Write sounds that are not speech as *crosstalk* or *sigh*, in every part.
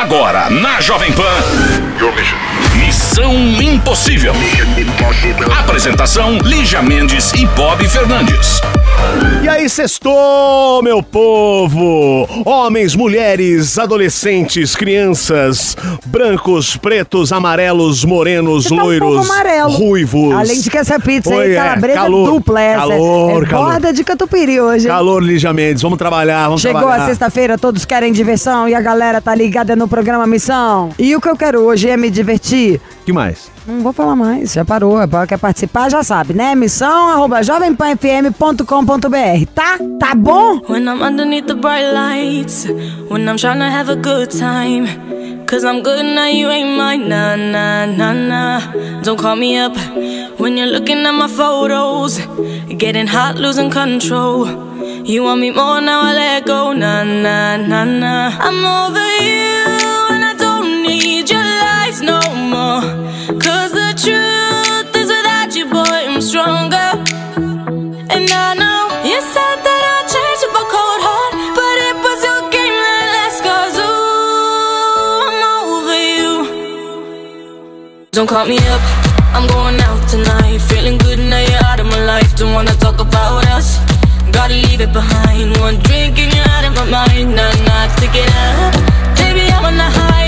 Agora, na Jovem Pan. Missão Impossível. Apresentação: Lígia Mendes e Bob Fernandes. E aí, sextou, meu povo! Homens, mulheres, adolescentes, crianças, brancos, pretos, amarelos, morenos, tá um loiros, amarelo. ruivos. Além de que essa pizza Oi, aí, é, calabresa calor, dupla essa. calor, é calor. borda de catupiry hoje. hein? Calor, Lígia Mendes, vamos trabalhar, vamos Chegou trabalhar. a sexta-feira, todos querem diversão e a galera tá ligada no programa Missão. E o que eu quero hoje é me divertir. que mais? Não vou falar mais, já parou. Quer participar, já sabe, né? Missão arroba jovempanfm.com.br, tá? Tá bom? When I'm underneath the bright lights, when I'm trying to have a good time. Cause I'm good now, you ain't mine. Nah, nah, nah, nah. Don't call me up when you're looking at my photos. Getting hot, losing control. You want me more now, I let go. Nah, nah, nah, nah. I'm over you, lies no more. Cause the truth is without you, boy, I'm stronger. And I know you said that I'd change up a cold heart, but it was your game that last cause ooh, I'm over you. Don't call me up, I'm going out tonight. Feeling good now you're out of my life. Don't wanna talk about us. Gotta leave it behind. One drink and you're out of my mind. Nah, nah, take it up. Baby, on the high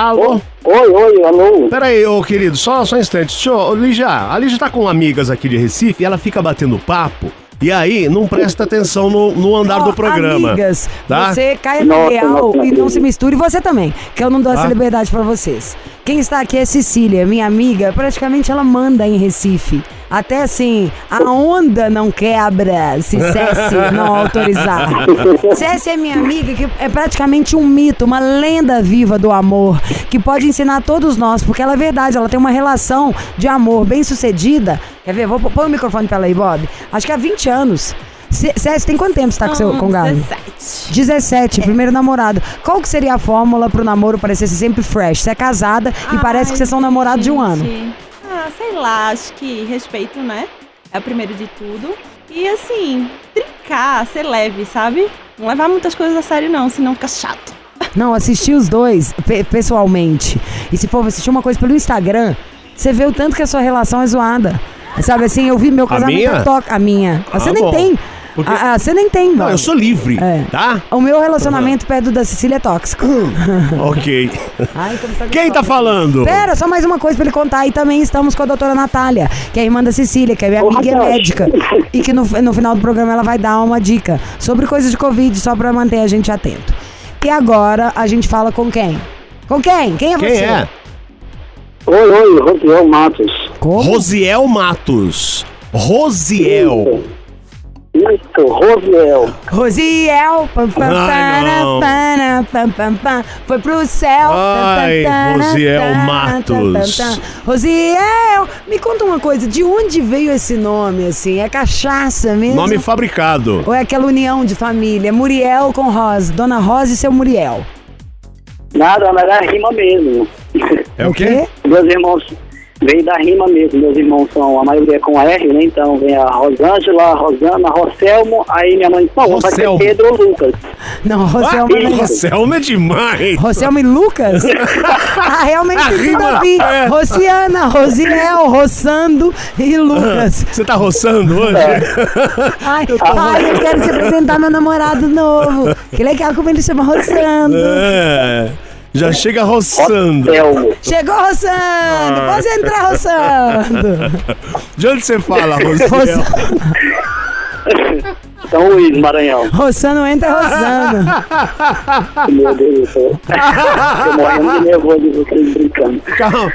Alô? Oi, oi, alô. Pera aí, ô querido, só, só um instante. Deixa eu, ô, Lígia, a Lígia tá com amigas aqui de Recife e ela fica batendo papo. E aí, não presta atenção no, no andar do programa. Amigas, tá? você caia no Nossa, real nossa, e não se misture. E você também, que eu não dou essa Tá. liberdade pra vocês. Quem está aqui é Cecília, minha amiga. Praticamente ela manda em Recife. Até assim, a onda não quebra se Cessi não autorizar. *laughs* Cessi é minha amiga, que é praticamente um mito, uma lenda viva do amor, que pode ensinar todos nós, porque ela é verdade, ela tem uma relação de amor bem sucedida. Quer ver? Vou pôr o microfone pra ela aí, Bob. Acho que há 20 anos. C- Cessi, tem quanto tempo você tá com, seu, com o Gabi? 17. 17, primeiro namorado. Qual que seria a fórmula pro namoro parecer sempre fresh? Você é casada e parece que vocês são namorados de um ano. Ah, sei lá, acho que respeito, né? É o primeiro de tudo. E assim, brincar, ser leve, sabe? Não levar muitas coisas a sério, não, senão fica chato. *laughs* Não, assistir os dois pe- pessoalmente. E se for assistir uma coisa pelo Instagram, você vê o tanto que a sua relação é zoada. Sabe assim, eu vi meu casamento minha? toca. A minha. Ah, Você nem bom. tem. Porque- Ah, ah, você nem tem, Não, eu sou livre, É. tá? O meu relacionamento perto da Cecília é tóxico. ok. *laughs* Ai, tá Quem tá falando? Pera, só mais uma coisa pra ele contar. E também estamos com a doutora Natália, que é irmã da Cecília, que é minha Ô, amiga e é médica. E que no, no final do programa ela vai dar uma dica sobre coisas de Covid, só pra manter a gente atento. E agora a gente fala com quem? Com quem? Quem é Quem você? é? Oi, oi, Rosiel Matos. Como? Rosiel Matos. Rosiel. Isso, Rosiel. Rosiel. Pam, pam, Ai, para, não. para, pam, pam, pam, foi pro céu. Ai, Rosiel Matos. Rosiel, me conta uma coisa. De onde veio esse nome, assim? É cachaça mesmo? Nome fabricado. Ou é aquela união de família? Muriel com Rosa. Dona Rosa e seu Muriel. Nada, mas era rima mesmo. É o quê? Meus irmãos, vem da rima mesmo. Meus irmãos são, a maioria é com R, né? Então vem a Rosângela, a Rosana, a Roselmo. Aí minha mãe, não, vai ser Roselmo. Pedro ou Lucas. Não, Ah, Roselma. não. Roselma é demais. Roselma e Lucas? *laughs* ah, realmente A rima, ver. é. Rosiana, Rosiel, Roçando e Lucas. Você tá roçando hoje? Ai, *laughs* ai, eu quero te apresentar meu namorado novo. Que legal como ele chama Roçando. É. Já chega roçando. Chegou Roçando! Pode entrar, Roçando! *laughs* De onde você fala? Roçando, São Luís, Maranhão. Roçando entra Roçando. Meu Deus do céu. Tô morrendo de nervoso vocês brincando. Calma.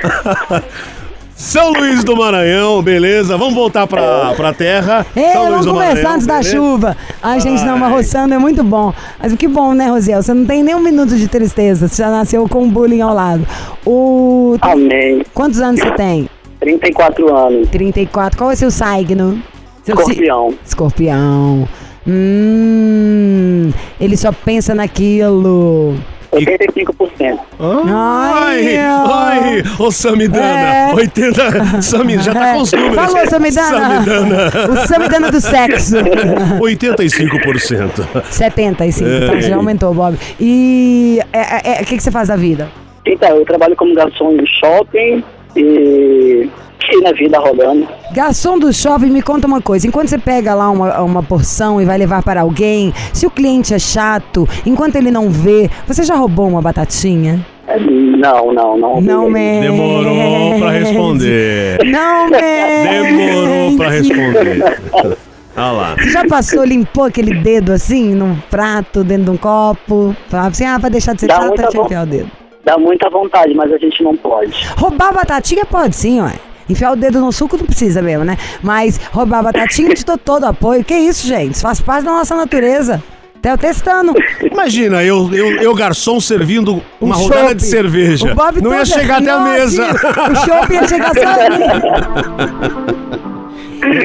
São Luís do Maranhão, beleza. Vamos voltar pra, pra terra. Ei, São vamos do conversar Maranhão, antes da beleza? chuva. Ai, gente, não, mas roçando é muito bom. Mas que bom, né, Rosiel? Você não tem nem um minuto de tristeza. Você já nasceu com bullying ao lado. O... Amém. Quantos anos você tem? 34 anos. 34. Qual é o seu signo? Seu si- Escorpião. Escorpião. Hum, ele só pensa naquilo. 85%. Ai, Ai, ô Samidana, É. 80, Sami, já tá com os números. Falou, Samidana. Samidana, O Samidana do sexo. *laughs* 85%. 75, tá? É. Já aumentou, Bob. E é, é, é, o que, que você faz da vida? Então, eu trabalho como garçom de shopping e e na vida rodando. Garçom do shopping, me conta uma coisa. Enquanto você pega lá uma, uma porção e vai levar para alguém, se o cliente é chato, enquanto ele não vê, você já roubou uma batatinha? É, Não, não, não. Não mente. Demorou pra responder. Não mente. Demorou pra responder. *laughs* Olha lá. Você já passou, limpou aquele dedo assim, num prato, dentro de um copo? Falava assim, ah, pra deixar de ser Dá chata, vo- enfiar o dedo. Dá muita vontade, mas a gente não pode. Roubar batatinha pode sim, ué. Enfiar o dedo no suco não precisa mesmo, né? Mas roubar batatinha te dou todo apoio. Que isso, gente? Isso faz parte da nossa natureza. Até eu testando. Imagina, eu, eu, eu garçom servindo uma Um rodada de cerveja. Não ia chegar até a mesa. O chopp ia chegar só ali. *laughs*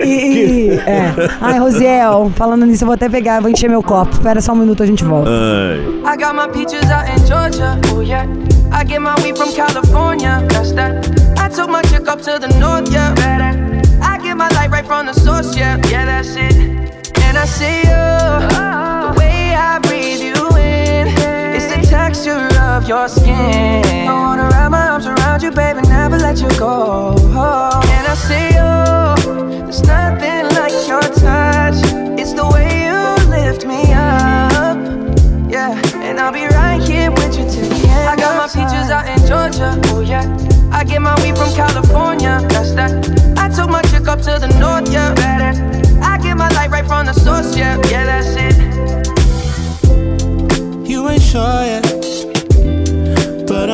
E, e- *laughs* é. Ai, Rosiel, falando nisso, eu vou até pegar, vou encher meu copo. Espera só um minuto, a gente volta. Ai. I got my peaches out in Georgia. Oh yeah. I get my weed from California. That's that. I took my chick up to the north, yeah. I get my light right from the source, yeah. Yeah, that's it. And I see you. The way I breathe you in. It's the texture of your skin. I wanna wrap my arms around you, baby, never let you go. And I see you. There's nothing like your touch. It's the way you lift me up. Yeah, and I'll be right here with you till the end. I got my peaches out in Georgia. Oh yeah. I get my weed from California. That's that. I took my chick up to the north. Yeah. I get my light right from the source. Yeah. Yeah, that's it. You ain't sure yet,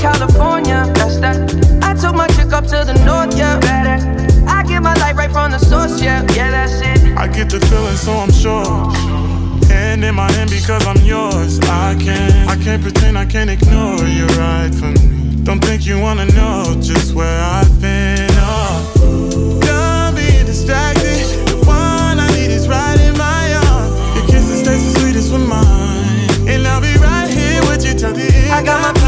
California. That's that. I took my chick up to the north. Yeah. I get my light right from the source. Yeah. Yeah, that's it. I get the feeling, so I'm sure. hand in my hand because I'm yours. I can't, I can't pretend I can't ignore you right from me. Don't think you wanna know just where I've been. Oh, done being distracted. The one I need is right in my arms. Your kisses taste the sweetest with mine, and I'll be right here with you till the end. I got my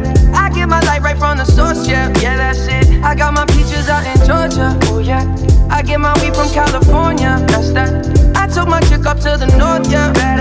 I my light right from the source, yeah, yeah, that's it. I got my peaches out in Georgia, oh yeah. I get my weed from California, that's that. I took my chick up to the north, yeah, better.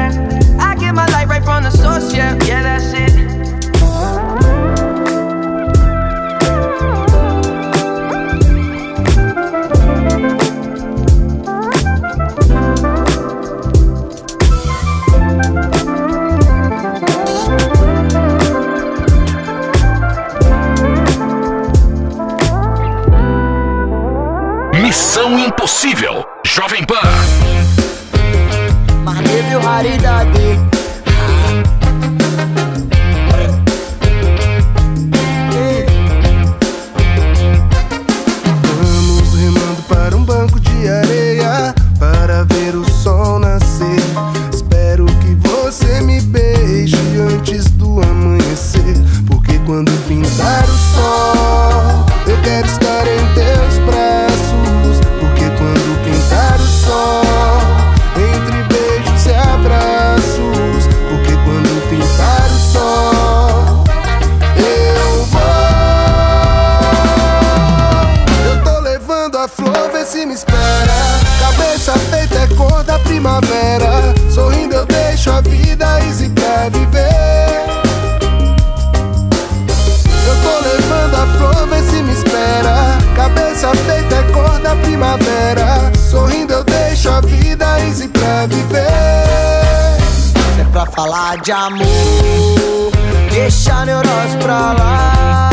Falar de amor, deixa a neurose pra lá.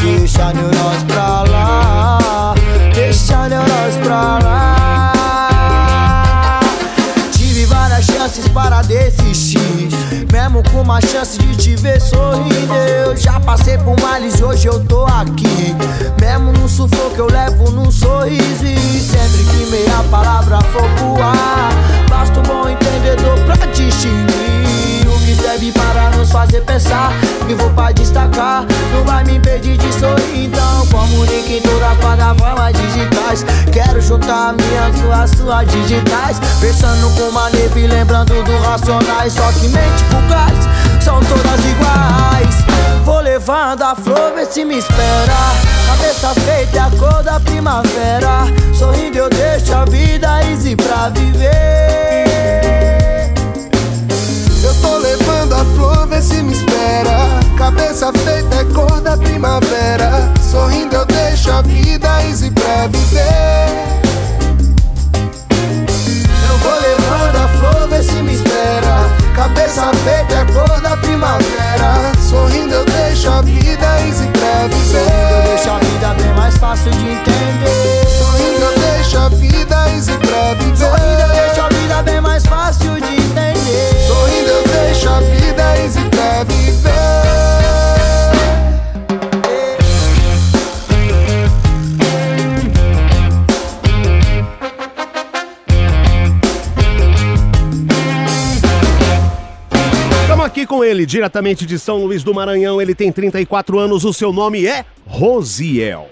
Deixa a neurose pra lá. Deixa a neurose pra lá. Tive várias chances para desistir. Mesmo com uma chance de te ver sorrindo. Eu já passei por males e hoje eu tô aqui. Mesmo no sufoco eu levo num sorriso. E sempre que meia palavra for pro ar, basta um bom entendedor pra distinguir. Serve para nos fazer pensar. Vou pra destacar, não vai me impedir de sorrir. Então comunique em todas as plataformas digitais. Quero juntar minhas suas, suas digitais. Pensando com maneira e lembrando do racionais. Só que mente vulgares são todas iguais. Vou levando a flor, vê se me espera. Cabeça feita é a cor da primavera. Sorrindo eu deixo a vida easy pra viver. Flor, vê se me espera. Cabeça feita é cor da primavera. Sorrindo eu deixo a vida easy pra viver. Eu vou levando a flor, vê se me espera. Cabeça feita é cor da primavera. Sorrindo eu deixo a vida easy pra Sorrindo eu deixo a viver. vida bem mais fácil de entender. Sorrindo eu deixo a vida diretamente de São Luís do Maranhão. Ele tem 34 anos, o seu nome é Rosiel.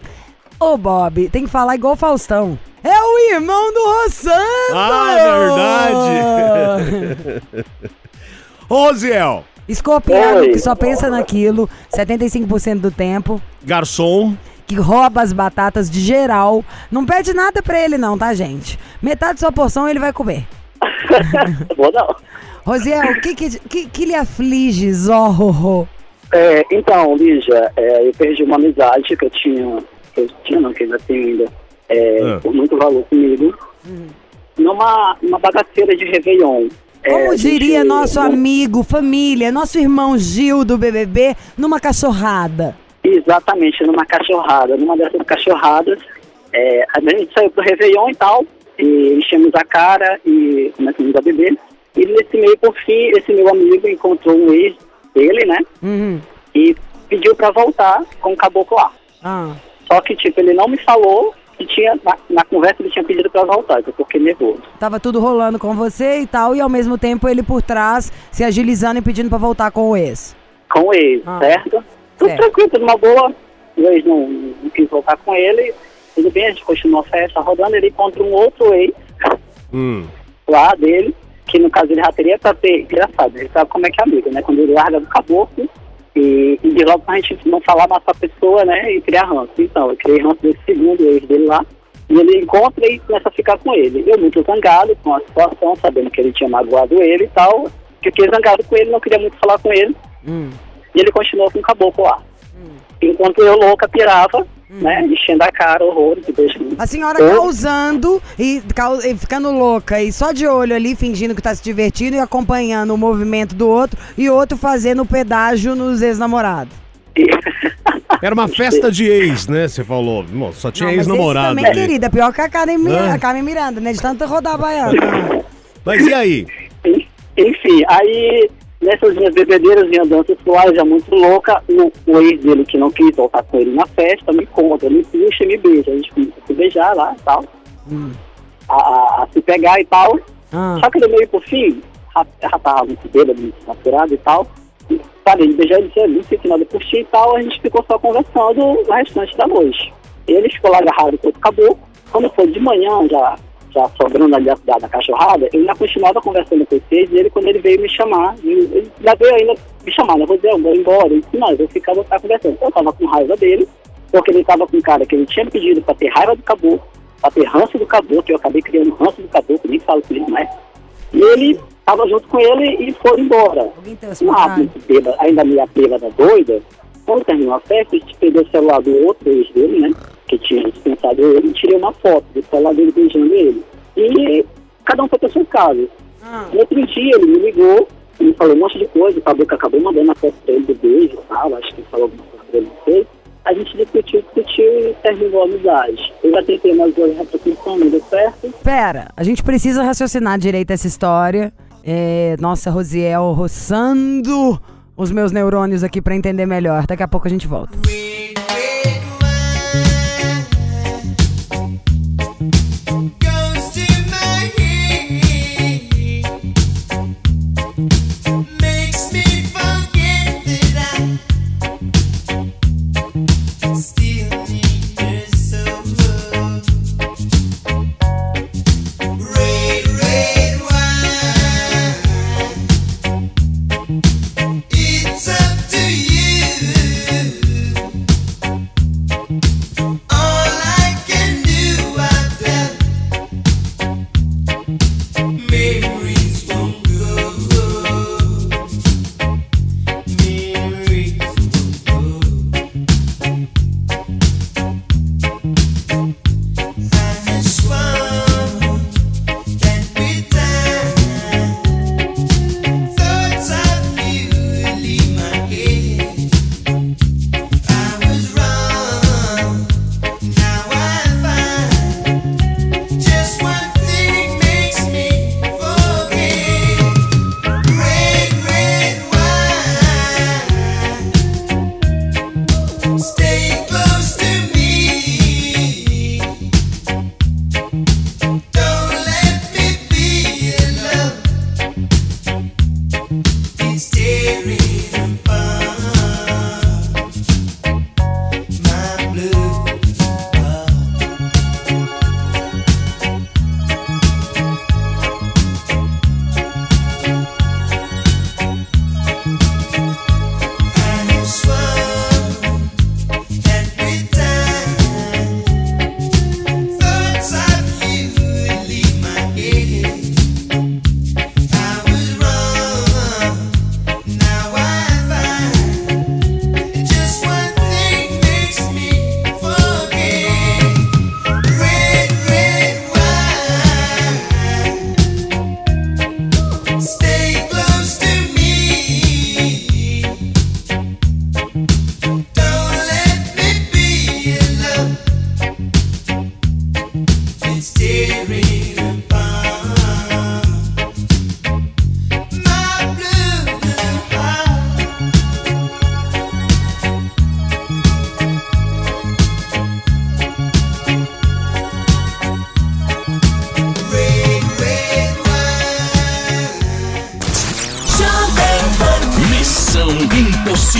Ô, Bob, tem que falar igual o Faustão. É o irmão do Rossano! Ah, verdade! *laughs* Rosiel, Escorpiano Oi. que só pensa naquilo 75% do tempo, garçom, que rouba as batatas de geral. Não pede nada pra ele não, tá, gente? Metade da sua porção ele vai comer. *laughs* Vou não. Rosiel, o que que, que que lhe aflige, Zorro? É, então, Lígia, é, eu perdi uma amizade que eu tinha, que eu tinha, não, que ainda tenho ainda, é, Ah. por muito valor comigo, numa, numa bagaceira de Réveillon. Como É, diria gente, nosso amigo, família, nosso irmão Gil do BBB, numa cachorrada. Exatamente, numa cachorrada. Numa dessas cachorradas, é, a gente saiu pro Réveillon e tal, e enchemos a cara e começamos a beber. E nesse meio, por fim, esse meu amigo encontrou um ex dele, né? Uhum. E pediu pra voltar com o caboclo lá. Ah. Só que, tipo, ele não me falou que tinha, na, na conversa ele tinha pedido pra voltar, então eu fiquei nervoso. Tava tudo rolando com você e tal, e ao mesmo tempo ele por trás se agilizando e pedindo pra voltar com o ex. Com o ex, Ah. certo? Tudo Certo. tranquilo, tudo uma boa. O ex não, não quis voltar com ele. Tudo bem, a gente continuou a festa rodando, ele encontra um outro ex Hum. lá dele, que no caso ele já teria pra ter, engraçado, ele sabe como é que é amigo, né? Quando ele larga do caboclo e, e de logo pra gente não falar mais pra pessoa, né? E criar ranço. Então, eu criei ranço desse segundo ex dele lá. E ele encontra e começa a ficar com ele. Eu muito zangado com a situação, sabendo que ele tinha magoado ele e tal. Fiquei zangado com ele, não queria muito falar com ele. Hum. E ele continuou com o caboclo lá. Enquanto eu louca pirava, né? Enchendo a cara, horrores e beijando. A senhora Eu- causando e, e ficando louca e só de olho ali, fingindo que tá se divertindo e acompanhando o movimento do outro e o outro fazendo o pedágio nos ex-namorados. *laughs* Era uma festa de ex, né? Você falou. Bom, só tinha ex-namorado. também, ali. querida, pior que a Carmen, Mi- Hã? a Carmen Miranda, né? De tanto rodar a baiana. Mas e aí? *laughs* Enfim, aí nessas minhas bebedeiras, minha dança suave, já muito louca, o, o ex dele que não quis voltar com ele na festa, me conta, me puxa e me beija. A gente começa a se beijar lá e tal, a, a- a se pegar e tal. Ah. Só que no meio por fim, já tava muito bêbado, muito saturado e tal. E, Parei de beijar ele, disse, não sei que nada por ti e tal, a gente ficou só conversando o restante da noite. Ele ficou lá agarrado com o caboclo. Quando foi de manhã, já, já sobrando ali a cidade da cachorrada, eu ainda continuava conversando com vocês e ele, quando ele veio me chamar, ele ainda veio ainda me chamar, né? Vou dizer, eu vou embora. Ele disse, não, eu vou ficar, vou ficar conversando. Eu tava com raiva dele, porque ele tava com um cara que ele tinha pedido pra ter raiva do caboclo, pra ter ranço do caboclo, que eu acabei criando ranço do caboclo, nem falo com ele mais. E ele tava junto com ele e foram embora. Ah, muito bêbada, ainda meia bêbada doida. Quando terminou a festa, a gente pegou o celular do outro dele, né? Que tinha dispensado ele, e tirei uma foto do celular dele beijando ele. E cada um foi pra sua casa. No outro dia ele me ligou, ele falou um monte de coisa, o caboclo acabou mandando a foto pra ele do beijo e tal, acho que ele falou alguma coisa pra ele, não sei. A gente discutiu, discutiu e terminou a amizade. Eu já tentei umas duas representações, não deu certo. Pera, a gente precisa raciocinar direito essa história. É, nossa, Rosiel roçando os meus neurônios aqui pra entender melhor. Daqui a pouco a gente volta. Goes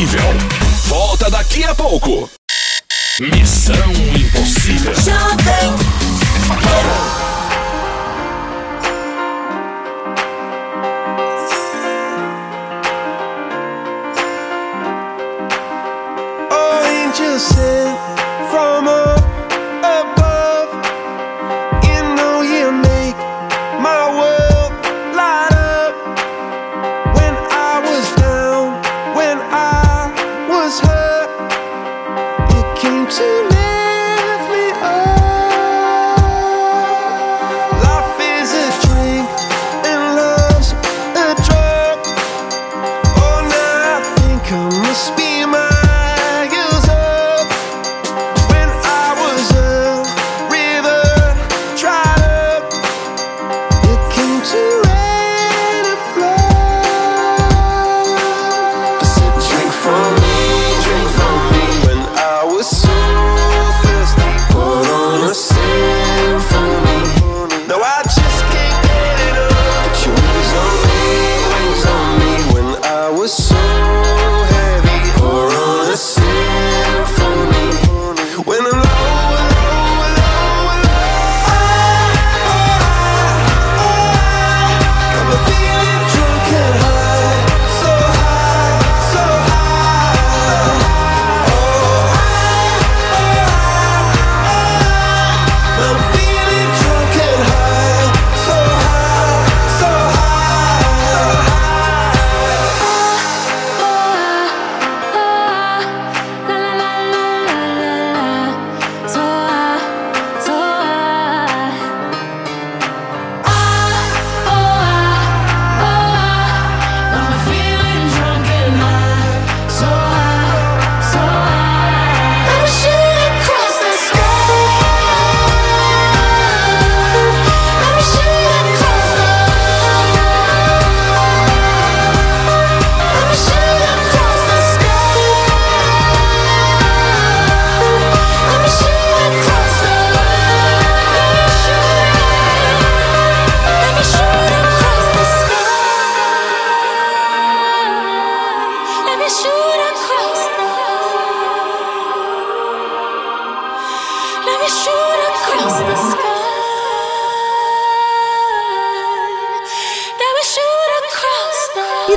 Impossível. Volta daqui a pouco. Missão Impossível.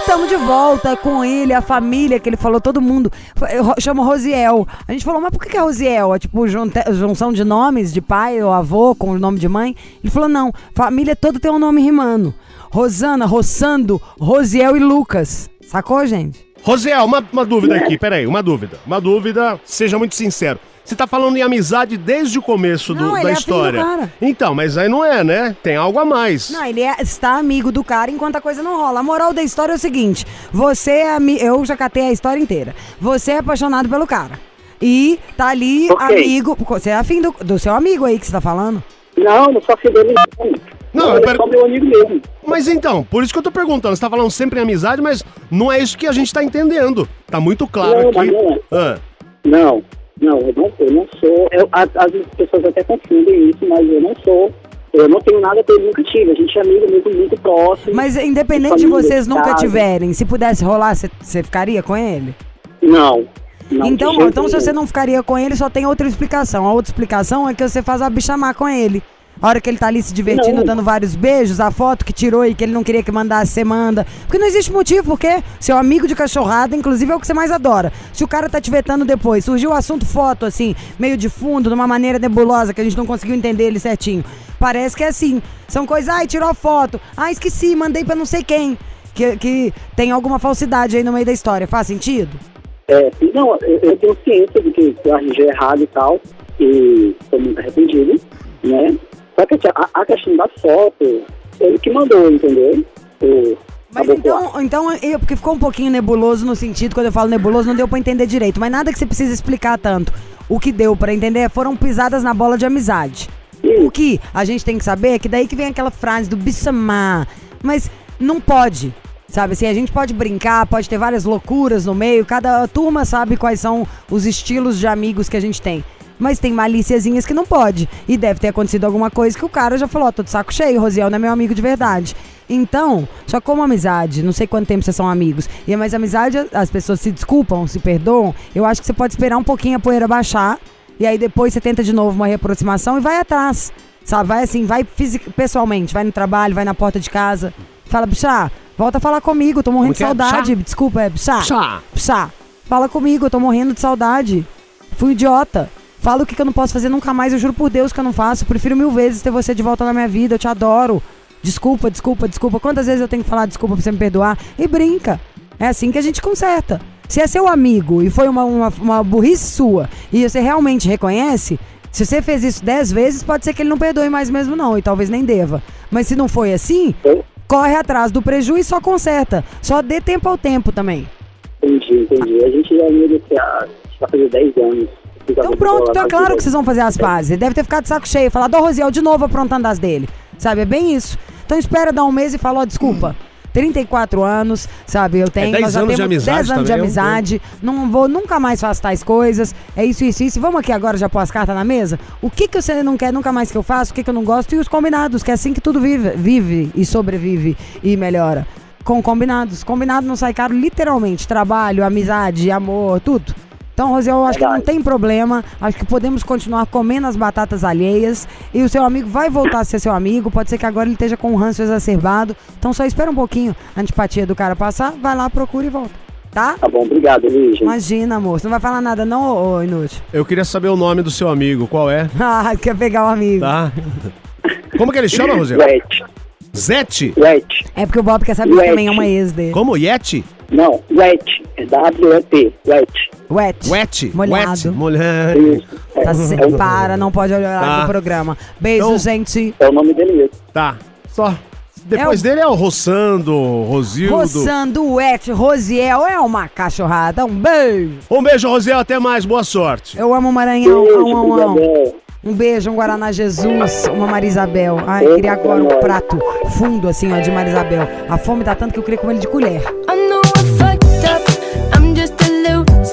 Estamos de volta com ele, a família que ele falou, todo mundo. Eu chamo Rosiel. A gente falou, mas por que é Rosiel? É tipo junção de nomes, de pai ou avô com o nome de mãe? Ele falou, não, família toda tem um nome rimando. Rosana, Rossando, Rosiel e Lucas. Sacou, gente? Rosiel, uma, uma dúvida aqui, peraí, uma dúvida. Uma dúvida, seja muito sincero. Você tá falando em amizade desde o começo do- Não, ele da é afim do história. cara. Então, mas aí não é, né? Tem algo a mais. Não, ele é- está amigo do cara enquanto a coisa não rola. A moral da história é o seguinte: você é ami- Eu já catei a história inteira. Você é apaixonado pelo cara. E tá ali, Ok. amigo. Você é afim do, do seu amigo aí que você tá falando? Não, não sou afim dele não. Não, Ele eu é per- só meu amigo mesmo. Mas então, por isso que eu tô perguntando. Você tá falando sempre em amizade, mas não é isso que a gente tá entendendo. Tá muito claro Não, aqui. mas não é. Ah, Não, não, eu não, eu não sou. Eu, a- as pessoas até confundem isso, mas eu não sou. Eu não tenho nada que eu nunca tive. A gente é amigo muito, muito próximo. Mas independente de vocês nunca casa. tiverem, se pudesse rolar, você- ficaria com ele? Não. não então, então se você não ficaria com ele, só tem outra explicação. A outra explicação é que você faz a bichamar com ele. A hora que ele tá ali se divertindo, Não. dando vários beijos, a foto que tirou e que ele não queria que mandasse, você manda. Porque não existe motivo, porque seu amigo de cachorrada, inclusive, é o que você mais adora. Se o cara tá te vetando depois, surgiu o assunto foto, assim, meio de fundo, de uma maneira nebulosa, que a gente não conseguiu entender ele certinho. Parece que é assim. São coisas, ai, tirou a foto. Ah, esqueci, mandei pra não sei quem. Que, que tem alguma falsidade aí no meio da história. Faz sentido? É, não, eu, eu tenho ciência de que eu arranjei errado e tal, e estou muito arrependido, né? Só que a, a questão da foto, ele que mandou, entendeu? O, Mas então, então eu, porque ficou um pouquinho nebuloso no sentido, quando eu falo nebuloso, não deu pra entender direito. Mas nada que você precisa explicar tanto. O que deu pra entender foram pisadas na bola de amizade. O que a gente tem que saber é que daí que vem aquela frase do bissamar. Mas não pode. Sabe assim, a gente pode brincar, pode ter várias loucuras no meio, cada turma sabe quais são os estilos de amigos que a gente tem. Mas tem malíciazinhas que não pode. E deve ter acontecido alguma coisa que o cara já falou, ó, tô de saco cheio, Rosiel não é meu amigo de verdade. Então, só como amizade, não sei quanto tempo vocês são amigos, e mas amizade, as pessoas se desculpam, se perdoam, eu acho que você pode esperar um pouquinho a poeira baixar, e aí depois você tenta de novo uma reaproximação e vai atrás. Sabe, vai assim, vai fisic- pessoalmente, vai no trabalho, vai na porta de casa. Fala, bichá, volta a falar comigo, tô morrendo de é? saudade. Desculpa, é. Bichá. Bichá, fala comigo, eu tô morrendo de saudade. Fui idiota. Fala o que, que eu não posso fazer nunca mais, eu juro por Deus que eu não faço. Prefiro mil vezes ter você de volta na minha vida, eu te adoro. Desculpa, desculpa, desculpa. Quantas vezes eu tenho que falar desculpa pra você me perdoar? E brinca. É assim que a gente conserta. Se é seu amigo e foi uma, uma, uma burrice sua e você realmente reconhece, se você fez isso dez vezes, pode ser que ele não perdoe mais mesmo não, e talvez nem deva. Mas se não foi assim, corre atrás do prejuízo e só conserta. Só dê tempo ao tempo também. Entendi, entendi. A gente é amigo assim, há, vai fazer 10 anos. Então pronto, então é claro que vocês vão fazer as pazes. Ele deve ter ficado de saco cheio, falar, ó, Rosiel, de novo aprontando as dele. Sabe, é bem isso. Então espera dar um mês e fala, ó, desculpa. 34 anos, sabe? Eu tenho. 10 nós já anos de temos amizade 10 anos de também, é um amizade. Não vou nunca mais fazer tais coisas. É isso, isso, isso. Vamos aqui agora já pôr as cartas na mesa? O que, que você não quer nunca mais que eu faça? O que, que eu não gosto? E os combinados, que é assim que tudo vive, vive e sobrevive e melhora. Com combinados. Combinado não sai caro, literalmente. Trabalho, amizade, amor, tudo. Então, Rosiel, eu acho que não tem problema. Acho que podemos continuar comendo as batatas alheias. E o seu amigo vai voltar a ser seu amigo. Pode ser que agora ele esteja com um ranço exacerbado. Então, só espera um pouquinho a antipatia do cara passar. Vai lá, procura e volta. Tá? Tá bom, obrigado, Lígia. Imagina, amor. Você não vai falar nada, não, ô, ô inútil? Eu queria saber o nome do seu amigo, qual é? *laughs* Ah, quer pegar o amigo. Tá? Como que ele chama, Rosiel? Wet. Zete? Wet. É porque o Bob quer saber que também é uma ex dele. Como? Yeti? Não, wet. É W-E-T. Wet. Wet. Wet? Molhado. Wet. Molhado. Tá se... é, o- Para, não pode olhar Tá. no programa. Beijo, Então- gente. é o nome dele mesmo. Tá. Só. Depois É o- dele é o Roçando, Rosildo. Roçando Wet, Rosiel, é uma cachorrada. Um beijo. Um beijo, Rosiel. Até mais. Boa sorte. Eu amo o Maranhão. Beijo. Um beijo, um Guaraná Jesus, uma Marisabel. Ai, queria agora um prato fundo, assim, ó, de Marisabel. A fome tá tanto que eu queria comer ele de colher.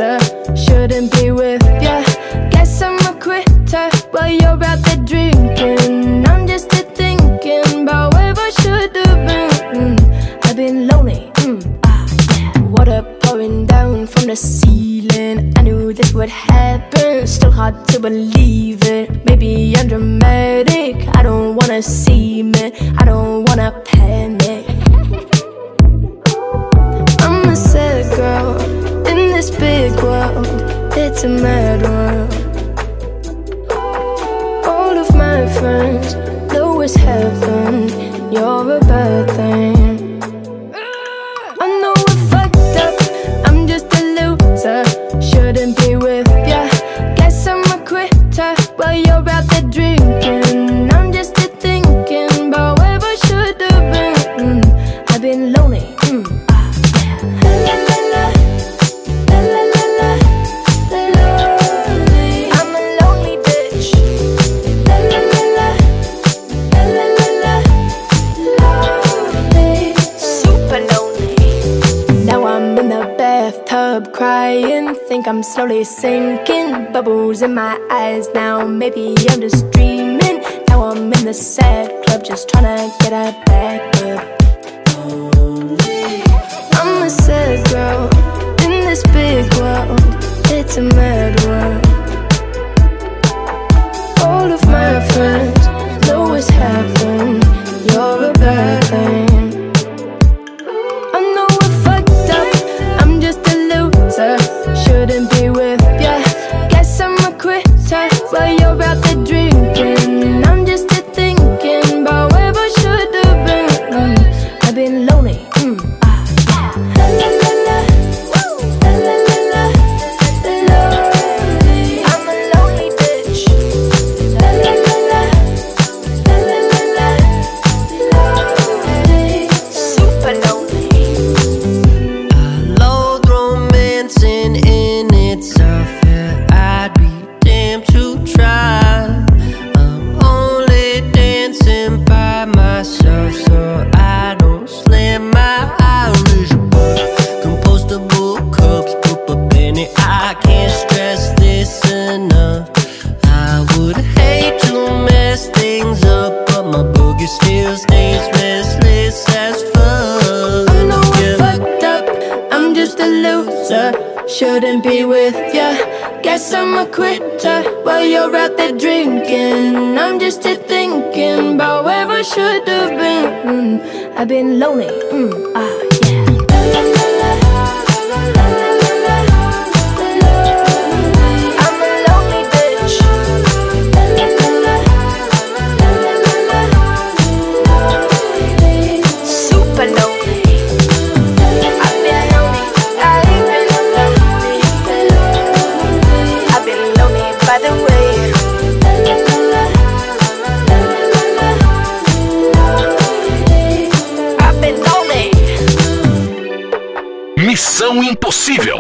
A. Shouldn't be with ya. Guess I'm a quitter while you're out there drinking. I'm just a thinking about where I should have been. Mm, I've been lonely. Mm, ah, yeah. Water pouring down from the ceiling. I knew this would happen. Still hard to believe it. Maybe I'm dramatic. I don't wanna see me. I don't wanna panic. *laughs* I'm a sad girl this big world. It's a mad world. Sinking. Bubbles in my eyes now. Maybe I'm just Missão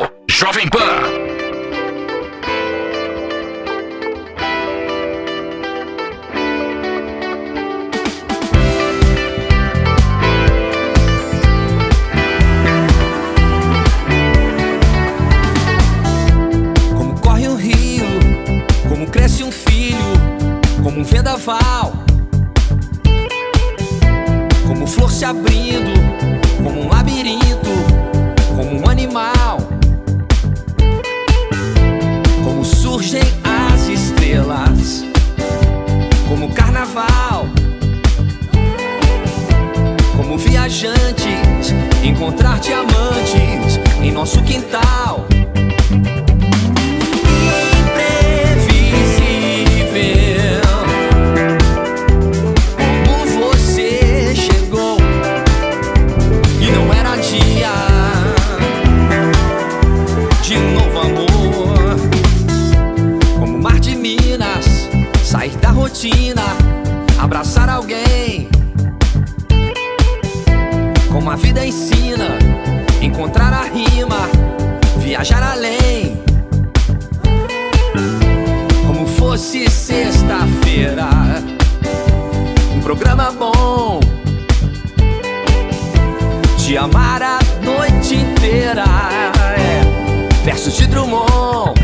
sair da rotina, abraçar alguém. Como a vida ensina, encontrar a rima, viajar além como fosse sexta-feira. Um programa bom, te amar a noite inteira. É, versos de Drummond.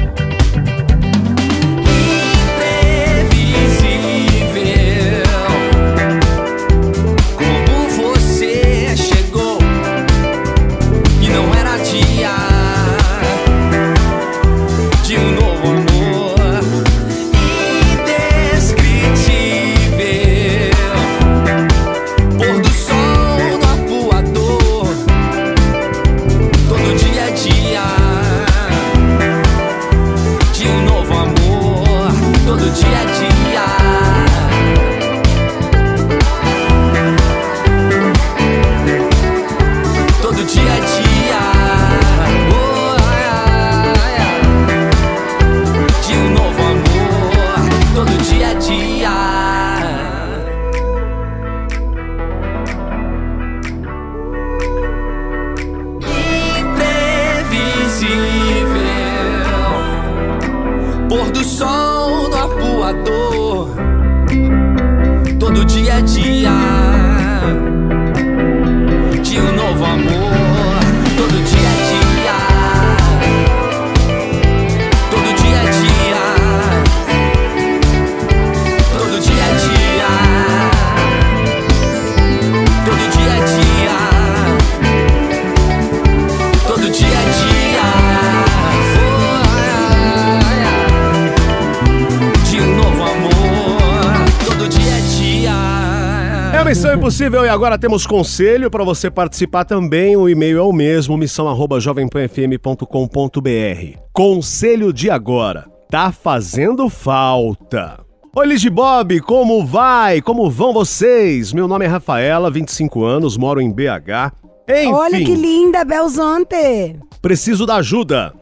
Missão Impossível e agora temos conselho para você participar também. O e-mail é o mesmo, missão@jovempanfm.com.br. Conselho de agora. Tá fazendo falta. Oi, Ligi Bob, como vai? Como vão vocês? Meu nome é Rafaela, 25 anos, moro em BH. Enfim, Olha que linda, Belzonte. preciso da ajuda.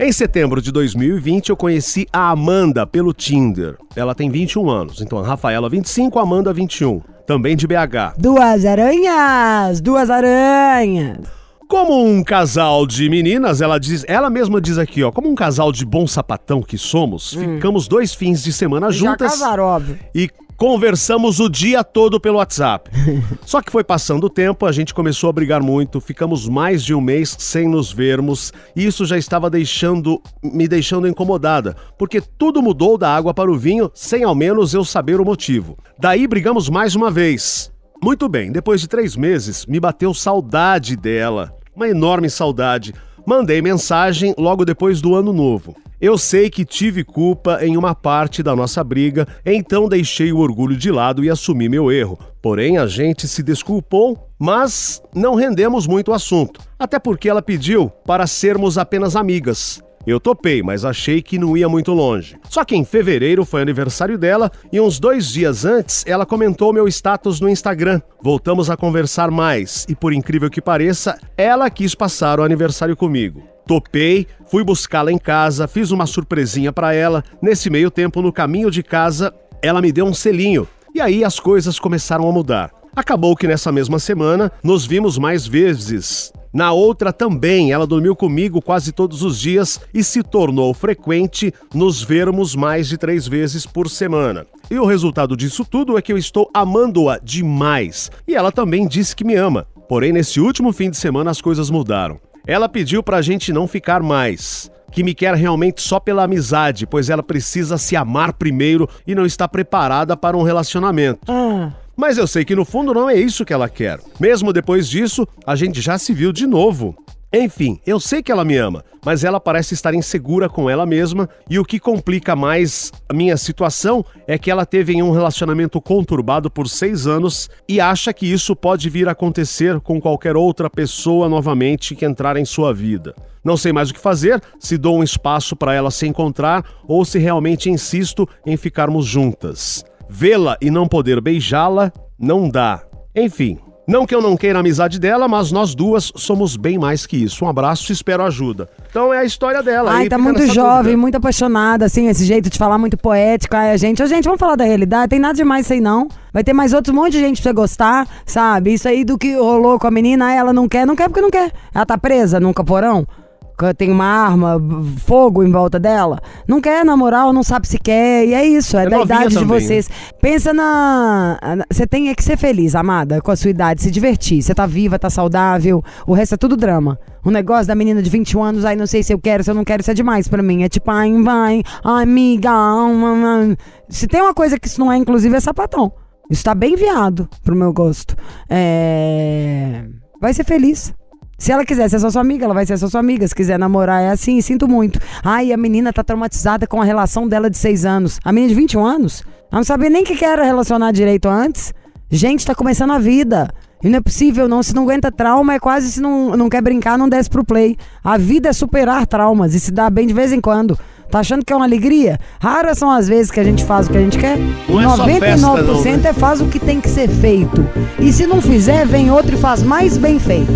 Em setembro de 2020, eu conheci a Amanda pelo Tinder. Ela tem 21 anos, então a Rafaela 25, a Amanda 21, também de BH. Duas aranhas, duas aranhas. Como um casal de meninas, ela diz, ela mesma diz aqui, ó, como um casal de bom sapatão que somos, ficamos dois fins de semana Já juntas casaram, óbvio. e conversamos o dia todo pelo WhatsApp. *laughs* Só que foi passando o tempo, a gente começou a brigar muito, ficamos mais de um mês sem nos vermos, e isso já estava deixando me deixando incomodada, porque tudo mudou da água para o vinho sem ao menos eu saber o motivo. Daí brigamos mais uma vez. Muito bem, depois de três meses, me bateu saudade dela. Uma enorme saudade. Mandei mensagem logo depois do ano novo. Eu sei que tive culpa em uma parte da nossa briga, então deixei o orgulho de lado e assumi meu erro. Porém, a gente se desculpou, mas não rendemos muito o assunto. Até porque ela pediu para sermos apenas amigas. Eu topei, mas achei que não ia muito longe. Só que em fevereiro foi aniversário dela e uns dois dias antes ela comentou meu status no Instagram. Voltamos a conversar mais e, por incrível que pareça, ela quis passar o aniversário comigo. Topei, fui buscá-la em casa, fiz uma surpresinha pra ela. Nesse meio tempo, no caminho de casa, ela me deu um selinho. E aí as coisas começaram a mudar. Acabou que nessa mesma semana nos vimos mais vezes. Na outra também, ela dormiu comigo quase todos os dias e se tornou frequente nos vermos mais de três vezes por semana. E o resultado disso tudo é que eu estou amando-a demais. E ela também disse que me ama. Porém, nesse último fim de semana as coisas mudaram. Ela pediu pra gente não ficar mais. Que me quer realmente só pela amizade, pois ela precisa se amar primeiro e não está preparada para um relacionamento. Mas eu sei que no fundo não é isso que ela quer. Mesmo depois disso, a gente já se viu de novo. Enfim, eu sei que ela me ama, mas ela parece estar insegura com ela mesma e o que complica mais a minha situação é que ela teve em um relacionamento conturbado por seis anos e acha que isso pode vir a acontecer com qualquer outra pessoa novamente que entrar em sua vida. Não sei mais o que fazer, se dou um espaço para ela se encontrar ou se realmente insisto em ficarmos juntas. Vê-la e não poder beijá-la não dá. Enfim, não que eu não queira a amizade dela, mas nós duas somos bem mais que isso. Um abraço e espero ajuda. Então é a história dela. Ai, aí tá muito jovem, dúvida. muito apaixonada, assim, esse jeito de falar muito poético. Ai, a gente, Ô, gente, vamos falar da realidade, tem nada demais isso aí não. Vai ter mais outro monte de gente pra você gostar, sabe? Isso aí do que rolou com a menina, ela não quer, não quer porque não quer. Ela tá presa num caporão, tem uma arma, fogo em volta dela. Não quer namorar, ou não sabe se quer, e é isso, é, É da idade de também, vocês. Pensa na. Você tem é que ser feliz, amada, com a sua idade, se divertir. Você tá viva, tá saudável, o resto é tudo drama. O negócio da menina de 21 anos, ai, não sei se eu quero, se eu não quero, isso é demais pra mim. É tipo, ai, vai, ai, amiga. Se tem uma coisa que isso não é, inclusive, é sapatão. Isso tá bem viado pro meu gosto. É. Vai ser feliz. Se ela quiser ser só sua amiga, ela vai ser só sua amiga. Se quiser namorar, é assim, sinto muito. Ai, a menina tá traumatizada com a relação dela de 6 anos. A menina de 21 anos? Ela não sabia nem o que era relacionar direito antes. Gente, tá começando a vida. E não é possível, não. Se não aguenta trauma, é quase se não, não quer brincar, não desce pro play. A vida é superar traumas e se dá bem de vez em quando. Tá achando que é uma alegria? Raras são as vezes que a gente faz o que a gente quer. Não é só 99% festa, não, né? é faz o que tem que ser feito. E se não fizer, vem outro e faz mais bem feito.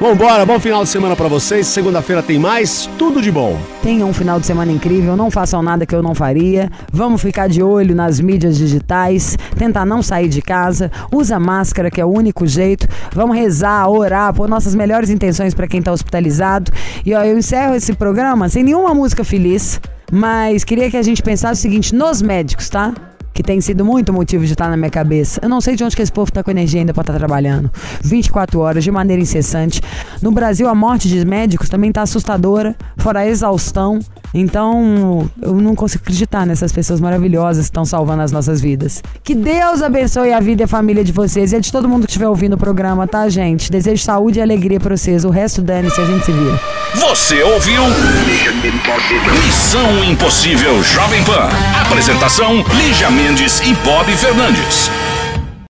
Vambora, bom final de semana pra vocês. Segunda-feira tem mais, tudo de bom. Tenham um final de semana incrível, não façam nada que eu não faria. Vamos ficar de olho nas mídias digitais, tentar não sair de casa, usa máscara, que é o único jeito. Vamos rezar, orar, pôr nossas melhores intenções pra quem tá hospitalizado. E ó, eu encerro esse programa sem nenhuma música feliz, mas queria que a gente pensasse o seguinte, nos médicos, tá? Que tem sido muito motivo de estar na minha cabeça. Eu não sei de onde que esse povo tá com energia ainda pra estar trabalhando. 24 horas, de maneira incessante. No Brasil, a morte de médicos também tá assustadora, fora a exaustão. Então, eu não consigo acreditar nessas pessoas maravilhosas que estão salvando as nossas vidas. Que Deus abençoe a vida e a família de vocês e a de todo mundo que estiver ouvindo o programa, tá, gente? Desejo saúde e alegria pra vocês. O resto, dane-se, a gente se vira. Você ouviu? Missão Impossível Jovem Pan. Apresentação: Lígia Mendes e Bob Fernandes.